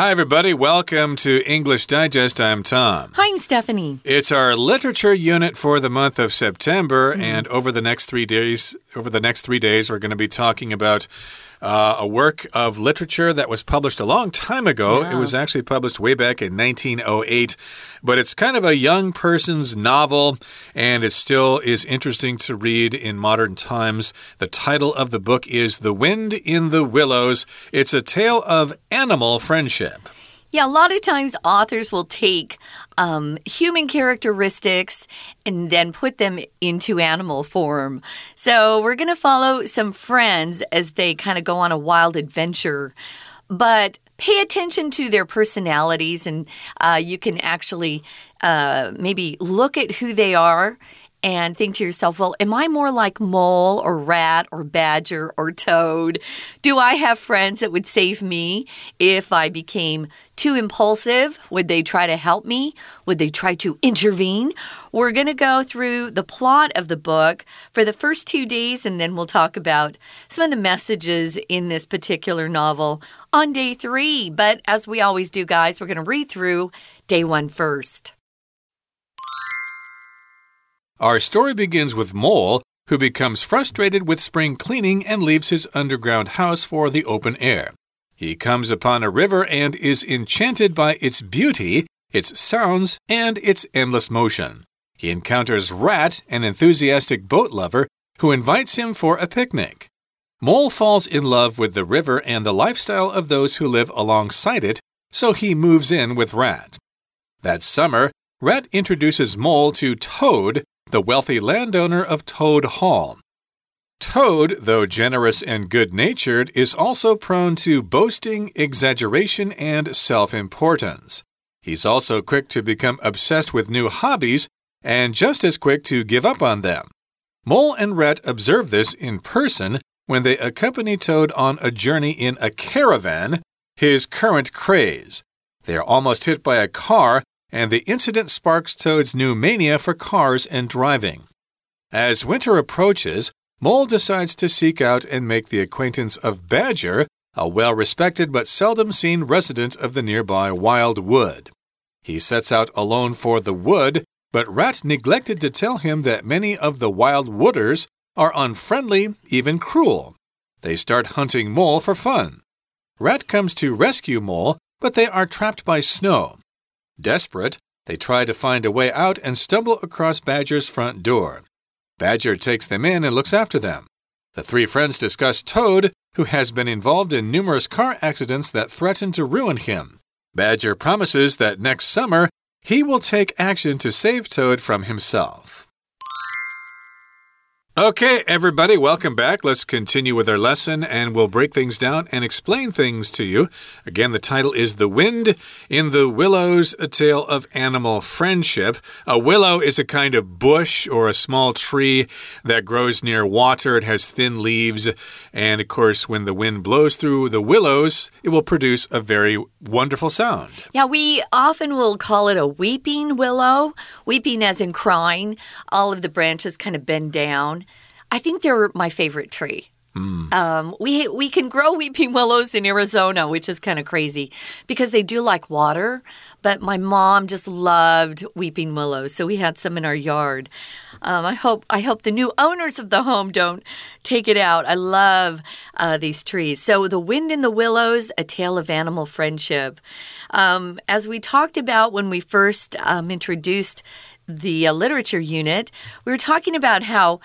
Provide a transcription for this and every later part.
Hi, everybody. Welcome to English Digest. I'm Tom. Hi, I'm Stephanie. It's our literature unit for the month of September, mm. and over the next three days, over the next three days, we're going to be talking about uh, a work of literature that was published a long time ago. Yeah. It was actually published way back in 1908, but it's kind of a young person's novel, and it still is interesting to read in modern times. The title of the book is The Wind in the Willows. It's a tale of animal friendship. Yeah, a lot of times authors will take um, human characteristics and then put them into animal form. So we're going to follow some friends as they kind of go on a wild adventure. But pay attention to their personalities, and uh, you can actually uh, maybe look at who they are and think to yourself, well, am I more like mole or rat or badger or toad? Do I have friends that would save me if I became too impulsive? Would they try to help me? Would they try to intervene? We're going to go through the plot of the book for the first two days, and then we'll talk about some of the messages in this particular novel on day three. But as we always do, guys, we're going to read through day one first. Our story begins with Mole, who becomes frustrated with spring cleaning and leaves his underground house for the open air. He comes upon a river and is enchanted by its beauty, its sounds, and its endless motion. He encounters Rat, an enthusiastic boat lover, who invites him for a picnic. Mole falls in love with the river and the lifestyle of those who live alongside it, so he moves in with Rat. That summer, Rat introduces Mole to Toad, the wealthy landowner of Toad Hall. Toad, though generous and good natured, is also prone to boasting, exaggeration, and self importance. He's also quick to become obsessed with new hobbies and just as quick to give up on them. Mole and Rat observe this in person when they accompany Toad on a journey in a caravan, his current craze. They are almost hit by a car and the incident sparks Toad's new mania for cars and driving. As winter approaches, Mole decides to seek out and make the acquaintance of Badger, a well respected but seldom seen resident of the nearby Wild Wood. He sets out alone for the wood, but Rat neglected to tell him that many of the Wild Wooders are unfriendly, even cruel. They start hunting Mole for fun. Rat comes to rescue Mole, but they are trapped by snow. Desperate, they try to find a way out and stumble across Badger's front door. Badger takes them in and looks after them. The three friends discuss Toad, who has been involved in numerous car accidents that threaten to ruin him. Badger promises that next summer he will take action to save Toad from himself. Okay, everybody, welcome back. Let's continue with our lesson and we'll break things down and explain things to you. Again, the title is The Wind in the Willows, a tale of animal friendship. A willow is a kind of bush or a small tree that grows near water. It has thin leaves. And of course, when the wind blows through the willows, it will produce a very wonderful sound. Yeah, we often will call it a weeping willow. Weeping as in crying. All of the branches kind of bend down. I think they're my favorite tree. Mm. Um, we we can grow weeping willows in Arizona, which is kind of crazy because they do like water. But my mom just loved weeping willows, so we had some in our yard. Um, I hope I hope the new owners of the home don't take it out. I love uh, these trees. So the wind in the willows, a tale of animal friendship. Um, as we talked about when we first um, introduced the uh, literature unit, we were talking about how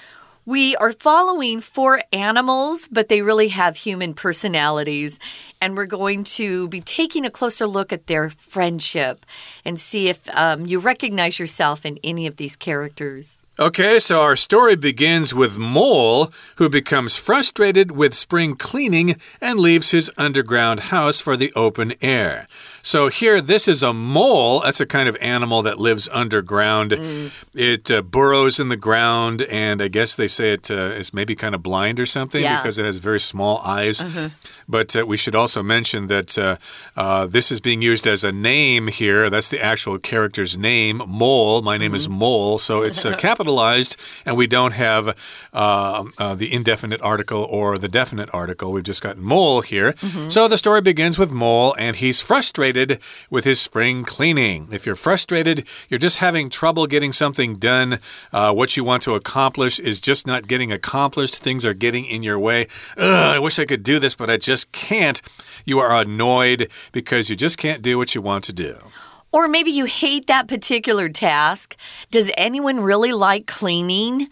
we are following four animals, but they really have human personalities. And we're going to be taking a closer look at their friendship and see if um, you recognize yourself in any of these characters. Okay, so our story begins with Mole, who becomes frustrated with spring cleaning and leaves his underground house for the open air. So here, this is a mole. That's a kind of animal that lives underground. Mm. It uh, burrows in the ground, and I guess they say it uh, is maybe kind of blind or something yeah. because it has very small eyes. Uh -huh. But uh, we should also mention that uh, uh, this is being used as a name here. That's the actual character's name, Mole. My name mm -hmm. is mm-hmm. Mole. So it's uh, capitalized, and we don't have uh, uh, the indefinite article or the definite article. We've just got Mole here. Mm -hmm. So the story begins with Mole, and he's frustrated with his spring cleaning. If you're frustrated, you're just having trouble getting something done. Uh, what you want to accomplish is just not getting accomplished. Things are getting in your way. I wish I could do this, but I just just can't. You are annoyed because you just can't do what you want to do. Or maybe you hate that particular task. Does anyone really like cleaning?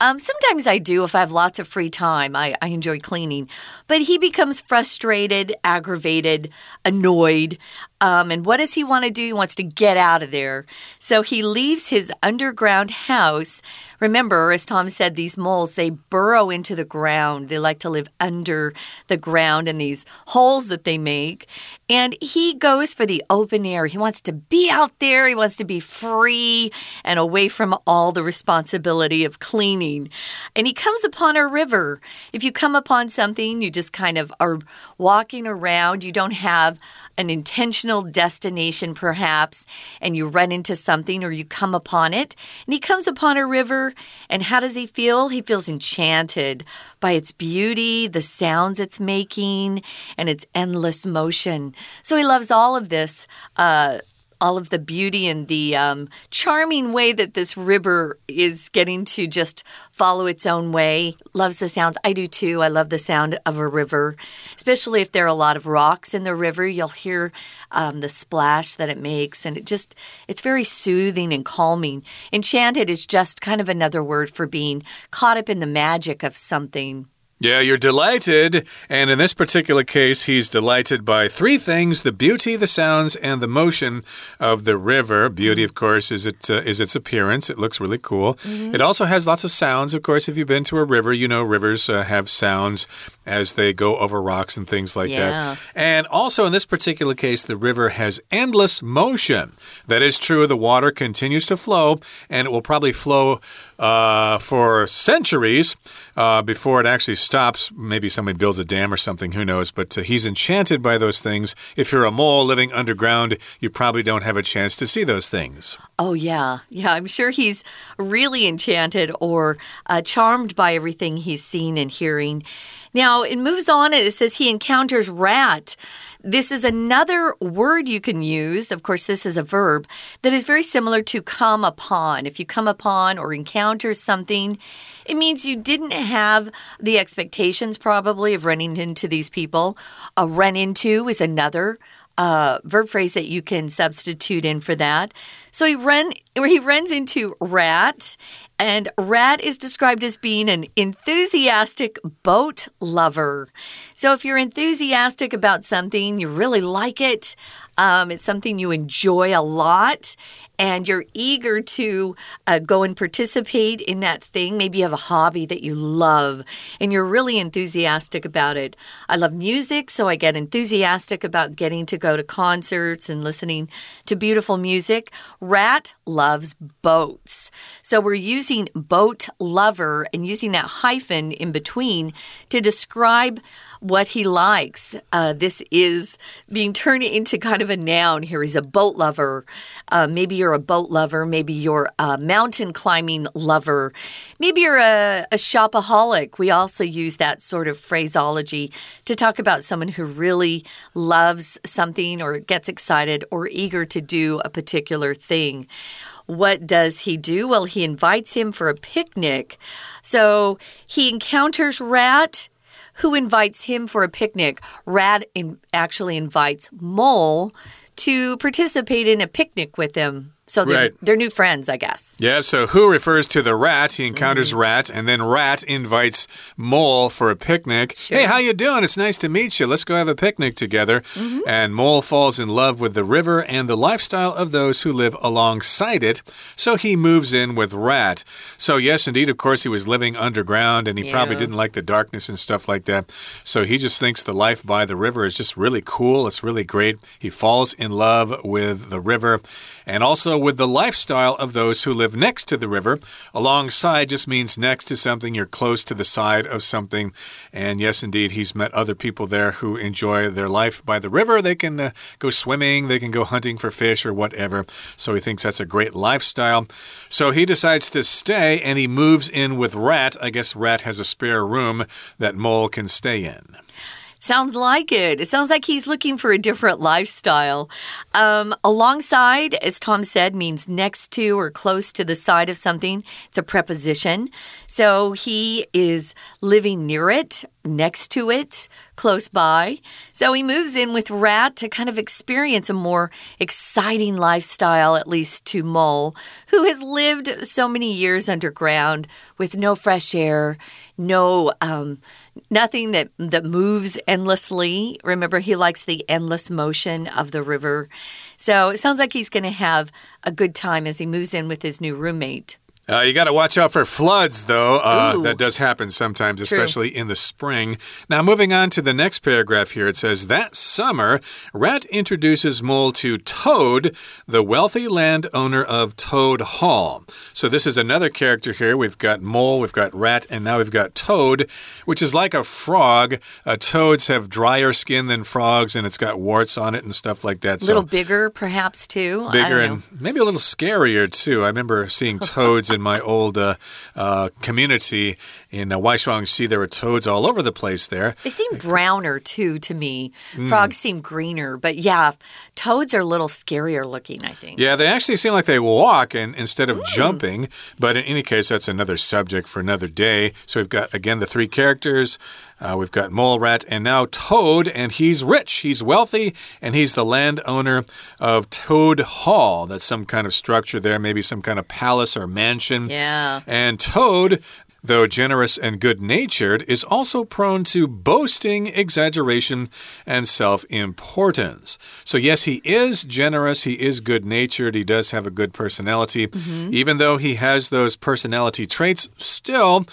Um, sometimes I do if I have lots of free time. I, I enjoy cleaning. But he becomes frustrated, aggravated, annoyed. Um, and what does he want to do? He wants to get out of there. So he leaves his underground house Remember, as Tom said, these moles, they burrow into the ground. They like to live under the ground in these holes that they make. And he goes for the open air. He wants to be out there. He wants to be free and away from all the responsibility of cleaning. And he comes upon a river. If you come upon something, you just kind of are walking around. You don't have an intentional destination, perhaps, and you run into something or you come upon it. And he comes upon a river, and how does he feel? He feels enchanted by its beauty, the sounds it's making, and its endless motion. So he loves all of this. Uh, all of the beauty and the um, charming way that this river is getting to just follow its own way. Loves the sounds. I do too. I love the sound of a river, especially if there are a lot of rocks in the river. You'll hear um, the splash that it makes, and it just it's very soothing and calming. Enchanted is just kind of another word for being caught up in the magic of something. Yeah, you're delighted. And in this particular case, he's delighted by three things the beauty, the sounds, and the motion of the river. Beauty, of course, is, it, uh, is its appearance. It looks really cool. Mm -hmm. It also has lots of sounds. Of course, if you've been to a river, you know rivers uh, have sounds as they go over rocks and things like yeah. that. And also, in this particular case, the river has endless motion. That is true. The water continues to flow, and it will probably flow uh, for centuries uh, before it actually stops. Maybe somebody builds a dam or something, who knows? But uh, he's enchanted by those things. If you're a mole living underground, you probably don't have a chance to see those things. Oh, yeah. Yeah, I'm sure he's really enchanted or uh, charmed by everything he's seen and hearing. Now, it moves on and it says he encounters rat. This is another word you can use. Of course, this is a verb that is very similar to come upon. If you come upon or encounter something, it means you didn't have the expectations, probably, of running into these people. A run into is another uh, verb phrase that you can substitute in for that. So he run he runs into rat, and Rat is described as being an enthusiastic boat lover. So, if you're enthusiastic about something, you really like it, um, it's something you enjoy a lot, and you're eager to uh, go and participate in that thing. Maybe you have a hobby that you love and you're really enthusiastic about it. I love music, so I get enthusiastic about getting to go to concerts and listening to beautiful music. Rat loves boats. So we're using boat lover and using that hyphen in between to describe what he likes. Uh, this is being turned into kind of a noun here. He's a boat lover. Uh, maybe you're a boat lover. Maybe you're a mountain climbing lover. Maybe you're a, a shopaholic. We also use that sort of phraseology to talk about someone who really loves something or gets excited or eager to do a particular thing. What does he do? Well, he invites him for a picnic. So he encounters Rat who invites him for a picnic. Rad in actually invites Mole to participate in a picnic with him. So they're, right. they're new friends, I guess. Yeah, so who refers to the rat? He encounters mm -hmm. rat, and then rat invites mole for a picnic. Sure. Hey, how you doing? It's nice to meet you. Let's go have a picnic together. Mm -hmm. And mole falls in love with the river and the lifestyle of those who live alongside it. So he moves in with rat. So yes, indeed, of course, he was living underground, and he yeah. probably didn't like the darkness and stuff like that. So he just thinks the life by the river is just really cool. It's really great. He falls in love with the river and also with the lifestyle of those who live next to the river. Alongside just means next to something, you're close to the side of something. And yes, indeed, he's met other people there who enjoy their life by the river. They can uh, go swimming, they can go hunting for fish or whatever. So he thinks that's a great lifestyle. So he decides to stay and he moves in with Rat. I guess Rat has a spare room that Mole can stay in. Sounds like it. It sounds like he's looking for a different lifestyle. Um, alongside, as Tom said, means next to or close to the side of something. It's a preposition. So he is living near it, next to it, close by. So he moves in with Rat to kind of experience a more exciting lifestyle, at least to Mole, who has lived so many years underground with no fresh air, no. Um, nothing that that moves endlessly. Remember, he likes the endless motion of the river. So it sounds like he's going to have a good time as he moves in with his new roommate. Uh, you got to watch out for floods, though. Uh, that does happen sometimes, especially True. in the spring. Now, moving on to the next paragraph here, it says that summer, Rat introduces Mole to Toad, the wealthy landowner of Toad Hall. So, this is another character here. We've got Mole, we've got Rat, and now we've got Toad, which is like a frog. Uh, toads have drier skin than frogs, and it's got warts on it and stuff like that. A little bigger, perhaps, too. Bigger and maybe a little scarier, too. I remember seeing toads in my old uh, uh, community in uh, Waishuangxi. There were toads all over the place there. They seem browner too to me. Hmm. Frogs seem greener, but yeah, toads are a little scarier looking, I think. Yeah, they actually seem like they walk and instead of jumping. But in any case, that's another subject for another day. So we've got again the three characters. Uh, we've got Mole Rat and now Toad, and he's rich, he's wealthy, and he's the landowner of Toad Hall. That's some kind of structure there, maybe some kind of palace or mansion. Yeah. And Toad, though generous and good natured, is also prone to boasting, exaggeration, and self importance. So, yes, he is generous, he is good natured, he does have a good personality. Even though he has those personality traits, still.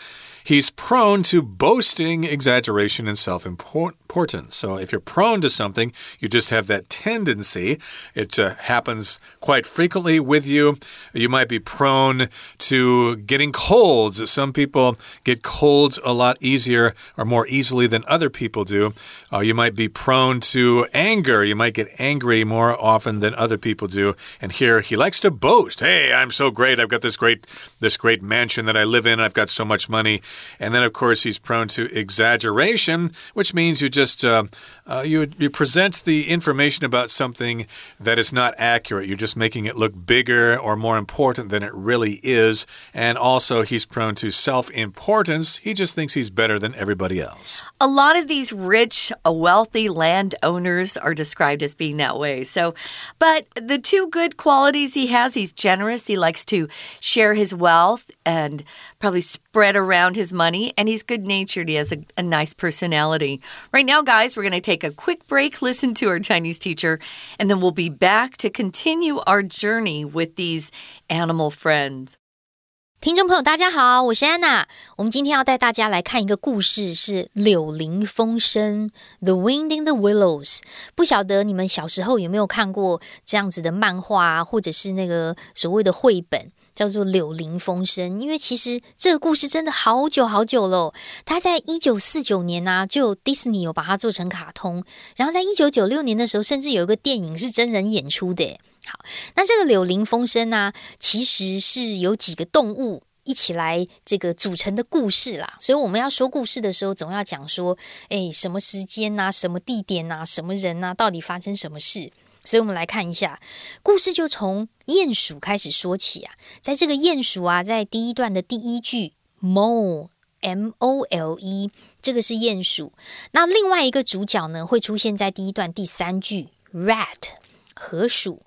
He's prone to boasting, exaggeration, and self importance. So, if you're prone to something, you just have that tendency. It uh, happens quite frequently with you. You might be prone to getting colds. Some people get colds a lot easier or more easily than other people do. Uh, you might be prone to anger. You might get angry more often than other people do. And here he likes to boast. Hey, I'm so great. I've got this great this great mansion that I live in. I've got so much money. And then, of course, he's prone to exaggeration, which means you just uh, uh, you you present the information about something that is not accurate. You're just making it look bigger or more important than it really is. And also, he's prone to self importance. He just thinks he's better than everybody else. A lot of these rich, wealthy landowners are described as being that way. So, but the two good qualities he has he's generous, he likes to share his wealth and probably spread around his money, and he's good natured. He has a, a nice personality. Right now, guys, we're going to take a quick break, listen to our Chinese teacher, and then we'll be back to continue our journey with these animal friends. 听众朋友，大家好，我是安娜。我们今天要带大家来看一个故事，是《柳林风声》（The Wind in the Willows）。不晓得你们小时候有没有看过这样子的漫画啊，或者是那个所谓的绘本， 叫做《柳林风声》。因为其实这个故事真的好久好久了，它在一九四九年呢、啊，就有 Disney 有把它做成卡通，然后在一九九六年的时候，甚至有一个电影是真人演出的。好，那这个柳林风声呢、其实是有几个动物一起来这个组成的故事啦。所以我们要说故事的时候，总要讲说，诶，什么时间呐、什么地点呐、什么人呐、到底发生什么事。所以我们来看一下故事，就从鼹鼠开始说起啊。在这个鼹鼠啊，在第一段的第一句 mole m o l e，这个是鼹鼠。那另外一个主角呢，会出现在第一段第三句 rat 河鼠。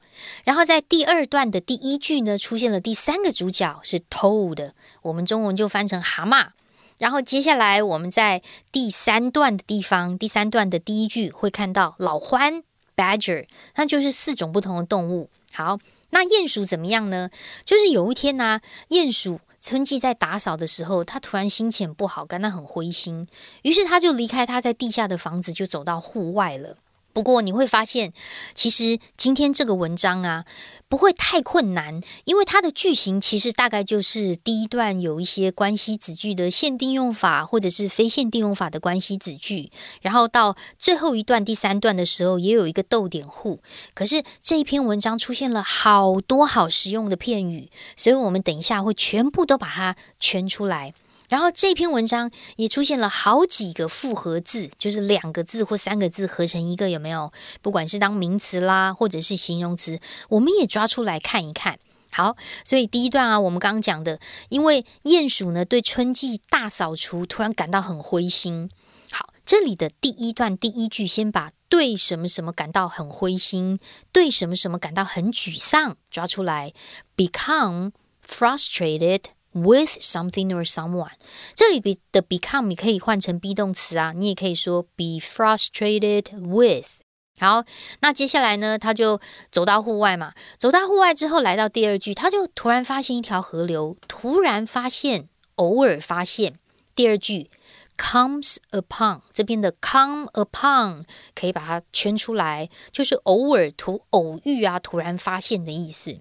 然后在第二段的第一句呢，出现了第三个主角是 toad，我们中文就翻成蛤蟆。然后接下来我们在第三段的地方，第三段的第一句会看到老獾 badger，那就是四种不同的动物。好，那鼹鼠怎么样呢？就是有一天呢、鼹鼠春季在打扫的时候，他突然心情不好，感到很灰心，于是他就离开他在地下的房子，就走到户外了。不过你会发现，其实今天这个文章啊，不会太困难，因为它的句型其实大概就是第一段有一些关系子句的限定用法，或者是非限定用法的关系子句，然后到最后一段第三段的时候，也有一个逗点户。可是这一篇文章出现了好多好实用的片语，所以我们等一下会全部都把它圈出来。然后这篇文章也出现了好几个复合字，就是两个字或三个字合成一个，有没有？不管是当名词啦，或者是形容词，我们也抓出来看一看。好，所以第一段啊，我们刚刚讲的，因为鼹鼠呢对春季大扫除突然感到很灰心。好，这里的第一段第一句，先把对什么什么感到很灰心，对什么什么感到很沮丧抓出来，become frustrated。With something or someone，这里的 become 你可以换成 be 动词啊，你也可以说 be frustrated with。好，那接下来呢，他就走到户外嘛，走到户外之后，来到第二句，他就突然发现一条河流，突然发现，偶尔发现。第二句 comes upon 这边的 come upon 可以把它圈出来，就是偶尔突偶遇啊，突然发现的意思。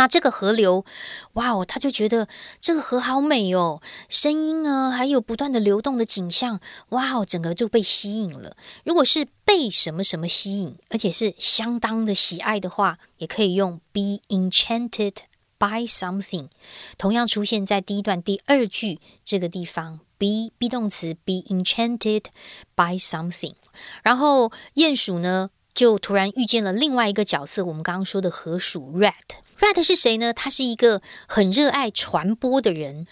那这个河流，哇哦，他就觉得这个河好美哦，声音啊，还有不断的流动的景象，哇哦，整个就被吸引了。如果是被什么什么吸引，而且是相当的喜爱的话，也可以用 be enchanted by something，同样出现在第一段第二句这个地方，be be 动词 be enchanted by something。然后鼹鼠呢，就突然遇见了另外一个角色，我们刚刚说的河鼠 rat。Rat 是谁呢？他是一个很热爱传播的人。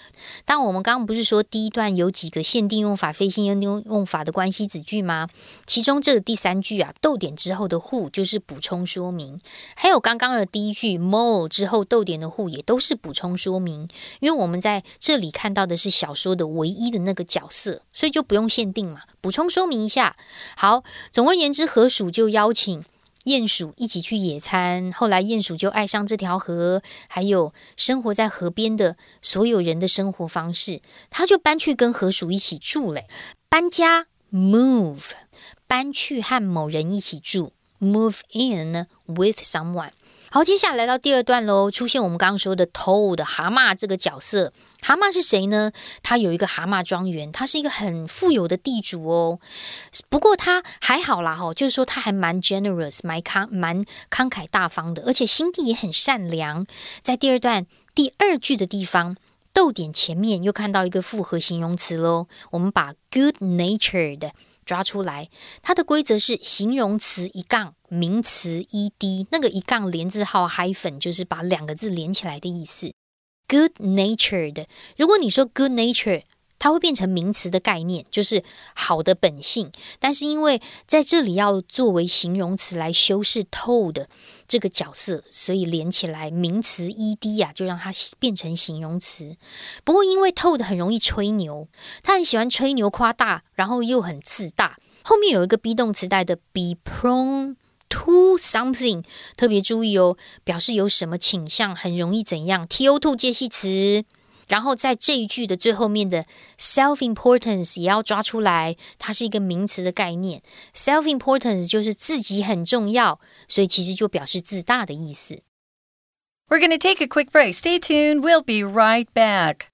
当我们刚刚不是说第一段有几个限定用法、非限定用法的关系子句吗？其中这个第三句啊，逗点之后的 who 就是补充说明。还有刚刚的第一句 mole 之后逗点的 who 也都是补充说明。因为我们在这里看到的是小说的唯一的那个角色，所以就不用限定嘛，补充说明一下。好，总而言之，何鼠就邀请。鼹鼠一起去野餐，后来鼹鼠就爱上这条河，还有生活在河边的所有人的生活方式，他就搬去跟河鼠一起住嘞。搬家，move，搬去和某人一起住，move in with someone。好，接下来到第二段喽，出现我们刚刚说的 toad 蛤蟆这个角色。蛤蟆是谁呢？他有一个蛤蟆庄园，他是一个很富有的地主哦。不过他还好啦，哈，就是说他还蛮 generous，蛮慷蛮慷慨大方的，而且心地也很善良。在第二段第二句的地方，逗点前面又看到一个复合形容词喽。我们把 good natured 抓出来，它的规则是形容词一杠名词 ed，那个一杠连字号 hyphen 就是把两个字连起来的意思。Good natured，如果你说 good nature，它会变成名词的概念，就是好的本性。但是因为在这里要作为形容词来修饰 toad 这个角色，所以连起来名词 ed 呀，就让它变成形容词。不过因为 toad 很容易吹牛，他很喜欢吹牛夸大，然后又很自大。后面有一个 be 动词带的 be prone。To something 特别注意哦，表示有什么倾向，很容易怎样？To to 介系词，然后在这一句的最后面的 self importance 也要抓出来，它是一个名词的概念。self importance 就是自己很重要，所以其实就表示自大的意思。We're going to take a quick break. Stay tuned. We'll be right back.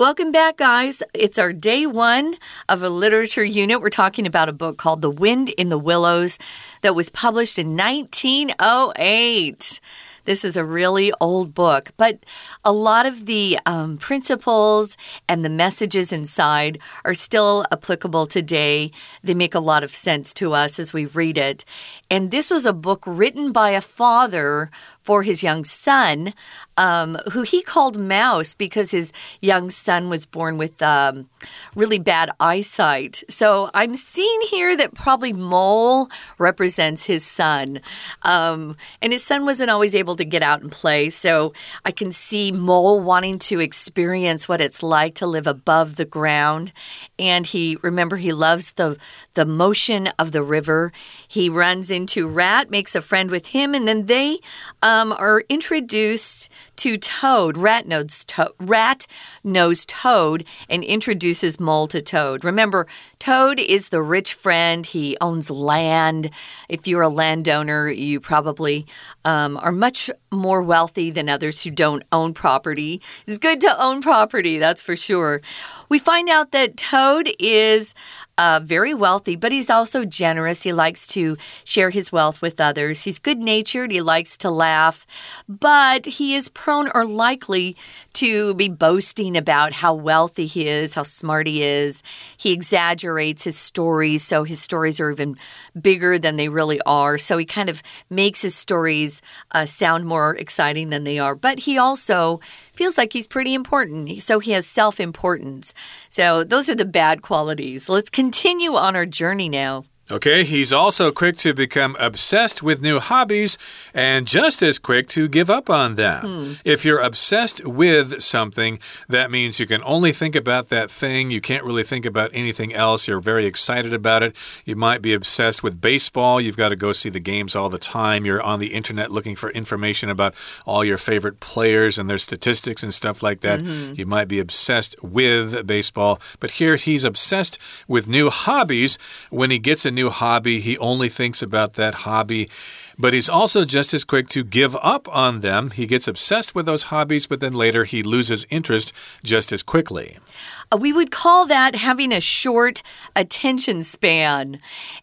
Welcome back, guys. It's our day one of a literature unit. We're talking about a book called The Wind in the Willows that was published in 1908. This is a really old book, but a lot of the um, principles and the messages inside are still applicable today. They make a lot of sense to us as we read it. And this was a book written by a father for his young son, um, who he called Mouse because his young son was born with um, really bad eyesight. So I'm seeing here that probably Mole represents his son. Um, and his son wasn't always able to get out and play. So I can see Mole wanting to experience what it's like to live above the ground. And he, remember, he loves the, the motion of the river. He runs into Rat, makes a friend with him, and then they um, are introduced to Toad. Rat knows, to Rat knows Toad and introduces Mole to Toad. Remember, Toad is the rich friend. He owns land. If you're a landowner, you probably um, are much more wealthy than others who don't own property. It's good to own property, that's for sure. We find out that Toad is uh, very wealthy, but he's also generous. He likes to share his wealth with others. He's good natured. He likes to laugh, but he is prone or likely to be boasting about how wealthy he is, how smart he is. He exaggerates his stories, so his stories are even bigger than they really are. So he kind of makes his stories uh, sound more exciting than they are. But he also feels like he's pretty important. So he has self importance. So those are the bad qualities. Let's continue on our journey now. Okay, he's also quick to become obsessed with new hobbies and just as quick to give up on them. Hmm. If you're obsessed with something, that means you can only think about that thing. You can't really think about anything else. You're very excited about it. You might be obsessed with baseball. You've got to go see the games all the time. You're on the internet looking for information about all your favorite players and their statistics and stuff like that. Mm -hmm. You might be obsessed with baseball. But here he's obsessed with new hobbies. When he gets a new new hobby, he only thinks about that hobby. But he's also just as quick to give up on them. He gets obsessed with those hobbies, but then later he loses interest just as quickly. Uh, we would call that having a short attention span.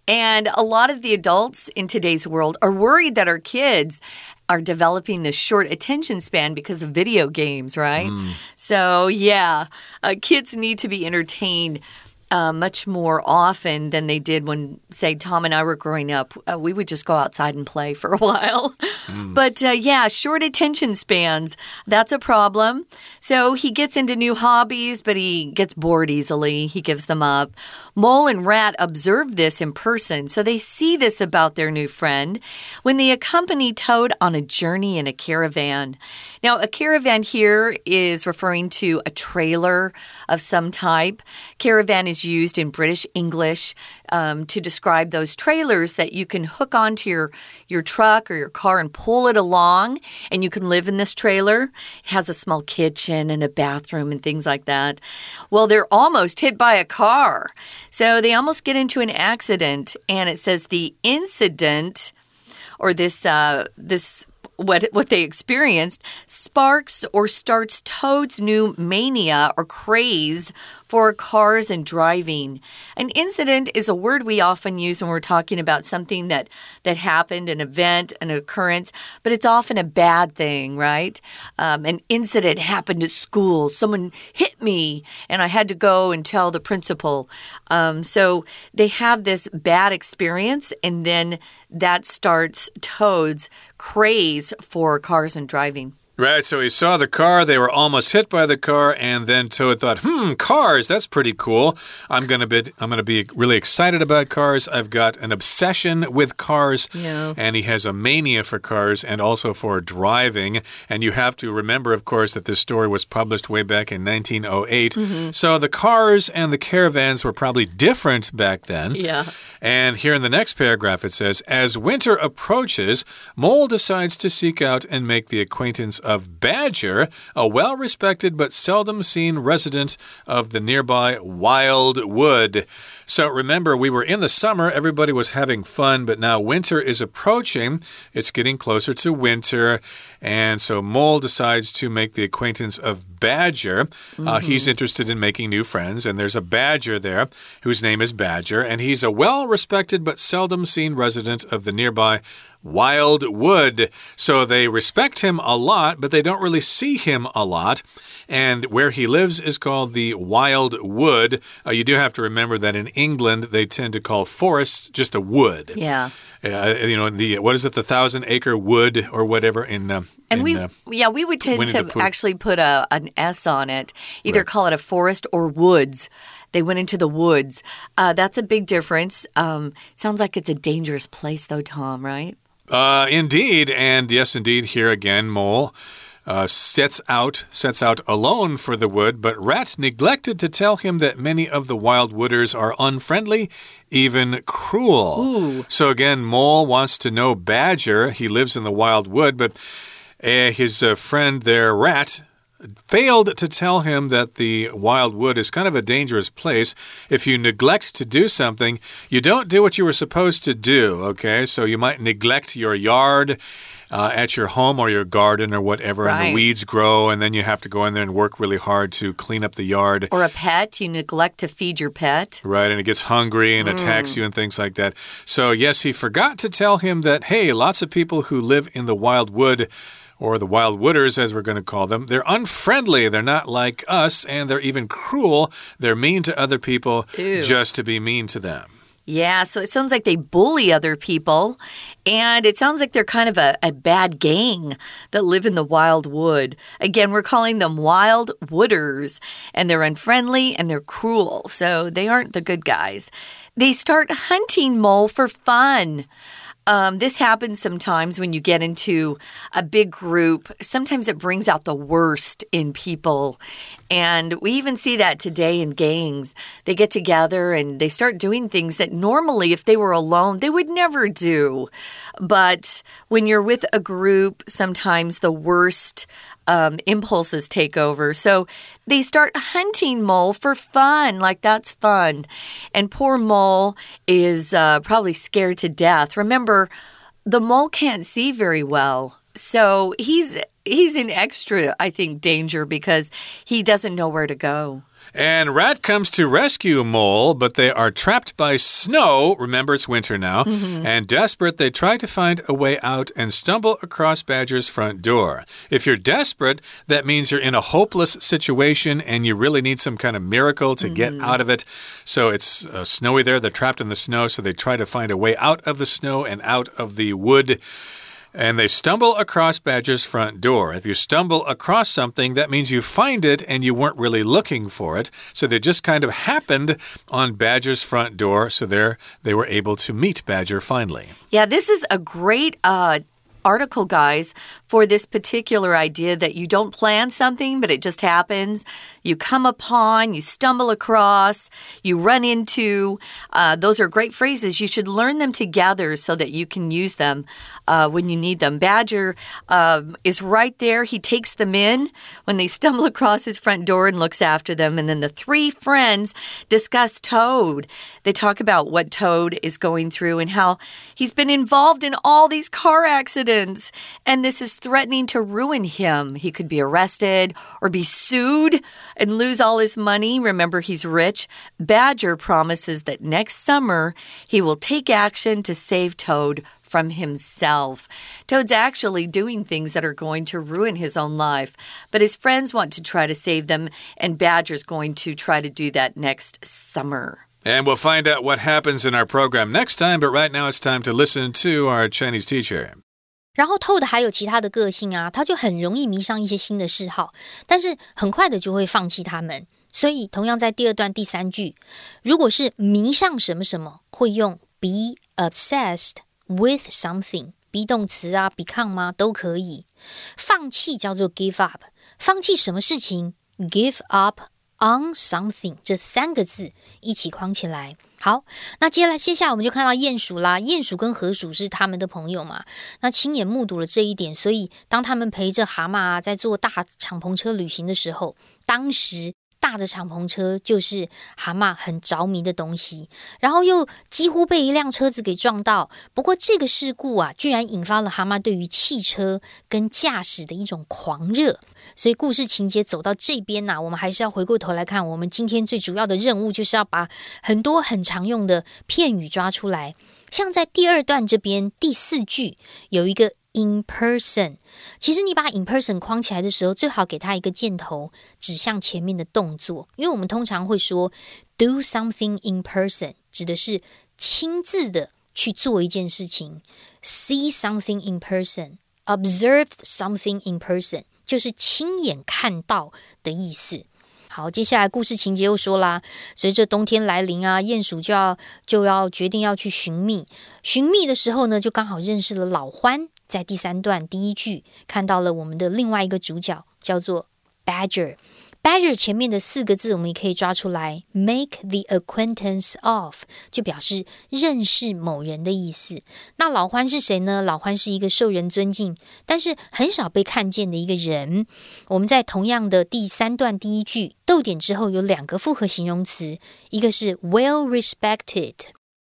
And a lot of the adults in today's world are worried that our kids are developing this short attention span because of video games, right? Mm. So, yeah, uh, kids need to be entertained uh, much more often than they did when, say, Tom and I were growing up. Uh, we would just go outside and play for a while. Mm. But uh, yeah, short attention spans, that's a problem. So he gets into new hobbies, but he gets bored easily. He gives them up. Mole and Rat observe this in person, so they see this about their new friend when they accompany Toad on a journey in a caravan. Now, a caravan here is referring to a trailer of some type. Caravan is used in British English um, to describe those trailers that you can hook onto your, your truck or your car and pull it along, and you can live in this trailer. It has a small kitchen and a bathroom and things like that. Well, they're almost hit by a car. So they almost get into an accident, and it says the incident or this uh, this what what they experienced sparks or starts Toad's new mania or craze for cars and driving. An incident is a word we often use when we're talking about something that that happened, an event, an occurrence, but it's often a bad thing, right? Um, an incident happened at school. Someone hit me, and I had to go and tell the principal. Um, so they have this bad experience, and then that starts Toad's craze for cars and driving. Right, so he saw the car, they were almost hit by the car, and then Toad thought, hmm, cars, that's pretty cool. I'm gonna be I'm gonna be really excited about cars. I've got an obsession with cars. Yeah. And he has a mania for cars and also for driving. And you have to remember, of course, that this story was published way back in 1908. Mm -hmm. So the cars and the caravans were probably different back then. Yeah. And here in the next paragraph it says, As winter approaches, Mole decides to seek out and make the acquaintance of Badger, a well respected but seldom seen resident of the nearby Wild Wood. So remember, we were in the summer, everybody was having fun, but now winter is approaching. It's getting closer to winter. And so Mole decides to make the acquaintance of Badger. Mm -hmm. uh, he's mm-hmm. interested in making new friends, and there's a Badger there whose name is Badger, and he's a well respected but seldom seen resident of the nearby Wild Wood. So they respect him a lot, but they don't really see him a lot. And where he lives is called the Wild Wood. Uh, you do have to remember that in England, they tend to call forests just a wood. Yeah. Uh, you know, the what is it, the thousand acre wood or whatever in. Uh, And in, we, uh, yeah, we would tend to actually put a an S on it. Either Right. call it a forest or woods. They went into the woods. Uh, that's a big difference. Um, sounds like it's a dangerous place, though, Tom. Right? Uh, indeed, and yes, indeed. Here again, mole uh, sets out sets out alone for the wood, but rat neglected to tell him that many of the wild wooders are unfriendly, even cruel. So again, mole wants to know badger. He lives in the wild wood, but uh, his uh, friend there, rat. Failed to tell him that the wild wood is kind of a dangerous place. If you neglect to do something, you don't do what you were supposed to do, okay? So you might neglect your yard uh, at your home or your garden or whatever, and the weeds grow, and then you have to go in there and work really hard to clean up the yard. Or a pet. You neglect to feed your pet. Right, and it gets hungry and attacks you and things like that. So, yes, he forgot to tell him that, hey, lots of people who live in the wild wood, or the wild wooders, as we're going to call them, they're unfriendly. They're not like us, and they're even cruel. They're mean to other people Ew. just to be mean to them. Yeah, so it sounds like they bully other people, and it sounds like they're kind of a, a bad gang that live in the wild wood. Again, we're calling them wild wooders, and they're unfriendly and they're cruel, so they aren't the good guys. They start hunting mole for fun. Um, this happens sometimes when you get into a big group. Sometimes it brings out the worst in people. And we even see that today in gangs. They get together and they start doing things that normally, if they were alone, they would never do. But when you're with a group, sometimes the worst um, impulses take over. So they start hunting Mole for fun. Like, that's fun. And poor Mole is uh, probably scared to death. Remember, the mole can't see very well. So he's he's in extra, I think, danger because he doesn't know where to go. And Rat comes to rescue Mole, but they are trapped by snow. Remember, it's winter now. And desperate, they try to find a way out and stumble across Badger's front door. If you're desperate, that means you're in a hopeless situation and you really need some kind of miracle to get out of it. So it's uh, snowy there. They're trapped in the snow, so they try to find a way out of the snow and out of the wood. And they stumble across Badger's front door. If you stumble across something, that means you find it and you weren't really looking for it. So they just kind of happened on Badger's front door. So there they were able to meet Badger finally. Yeah, this is a great uh, article, guys, for this particular idea that you don't plan something, but it just happens. You come upon, you stumble across, you run into. Uh, those are great phrases. You should learn them together so that you can use them uh, when you need them. Badger um, is right there. He takes them in when they stumble across his front door and looks after them. And then the three friends discuss Toad. They talk about what Toad is going through and how he's been involved in all these car accidents. And this is threatening to ruin him. He could be arrested or be sued and lose all his money. Remember, he's rich. Badger promises that next summer he will take action to save Toad from himself. Toad's actually doing things that are going to ruin his own life, but his friends want to try to save them, and Badger's going to try to do that next summer. And we'll find out what happens in our program next time. But right now it's time to listen to our Chinese teacher. 然后 Toad 还有其他的个性啊，他就很容易迷上一些新的嗜好，但是很快的就会放弃他们。所以，同样在第二段第三句，如果是迷上什么什么，会用 be obsessed with something。be 动词啊，become 吗？都可以。放弃叫做 give up，放弃什么事情？give up on something 这三个字一起框起来。好，那接下来接下来我们就看到鼹鼠啦，鼹鼠跟河鼠是他们的朋友嘛，那亲眼目睹了这一点，所以当他们陪着蛤蟆啊在坐大敞篷车旅行的时候，当时。大的敞篷车就是蛤蟆很着迷的东西，然后又几乎被一辆车子给撞到。不过这个事故啊，居然引发了蛤蟆对于汽车跟驾驶的一种狂热。所以故事情节走到这边呐、我们还是要回过头来看，我们今天最主要的任务就是要把很多很常用的片语抓出来。像在第二段这边第四句有一个 in person。其实你把 in person 框起来的时候，最好给它一个箭头指向前面的动作，因为我们通常会说 do something in person，指的是亲自的去做一件事情；see something in person，observe something in person，就是亲眼看到的意思。好，接下来故事情节又说啦，随着冬天来临啊，鼹鼠就要就要决定要去寻觅。寻觅的时候呢，就刚好认识了老獾。在第三段第一句看到了我们的另外一个主角，叫做 Badger。Badger 前面的四个字，我们也可以抓出来，make the acquaintance of，就表示认识某人的意思。那老獾是谁呢？老獾是一个受人尊敬，但是很少被看见的一个人。我们在同样的第三段第一句逗点之后，有两个复合形容词，一个是 well respected。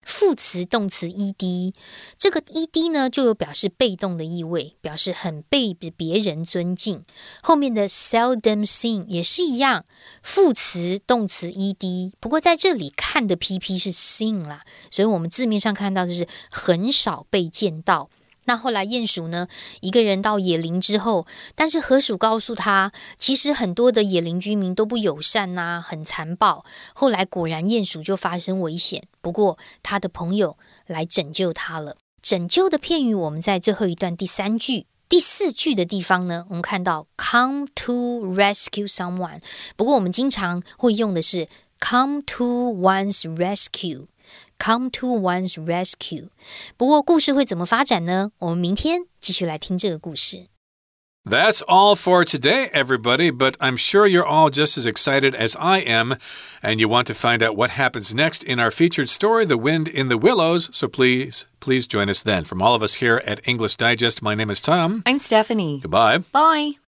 副词、动词 ed，这个 ed 呢就有表示被动的意味，表示很被别人尊敬。后面的 seldom seen 也是一样，副词、动词 ed，不过在这里看的 pp 是 seen 啦，所以我们字面上看到就是很少被见到。那后来鼹鼠呢？一个人到野林之后，但是河鼠告诉他，其实很多的野林居民都不友善呐，很残暴。后来果然鼹鼠就发生危险，不过他的朋友来拯救他了。拯救的片语我们在最后一段第三句、第四句的地方呢，我们看到 come to rescue someone。不过我们经常会用的是 come to one's rescue。come to one's rescue。不过故事会怎么发展呢？我们明天继续来听这个故事。That's all for today, everybody, but I'm sure you're all just as excited as I am, and you want to find out what happens next in our featured story, The Wind in the Willows, so please, please join us then. From all of us here at English Digest, my name is Tom. I'm Stephanie. Goodbye. Bye.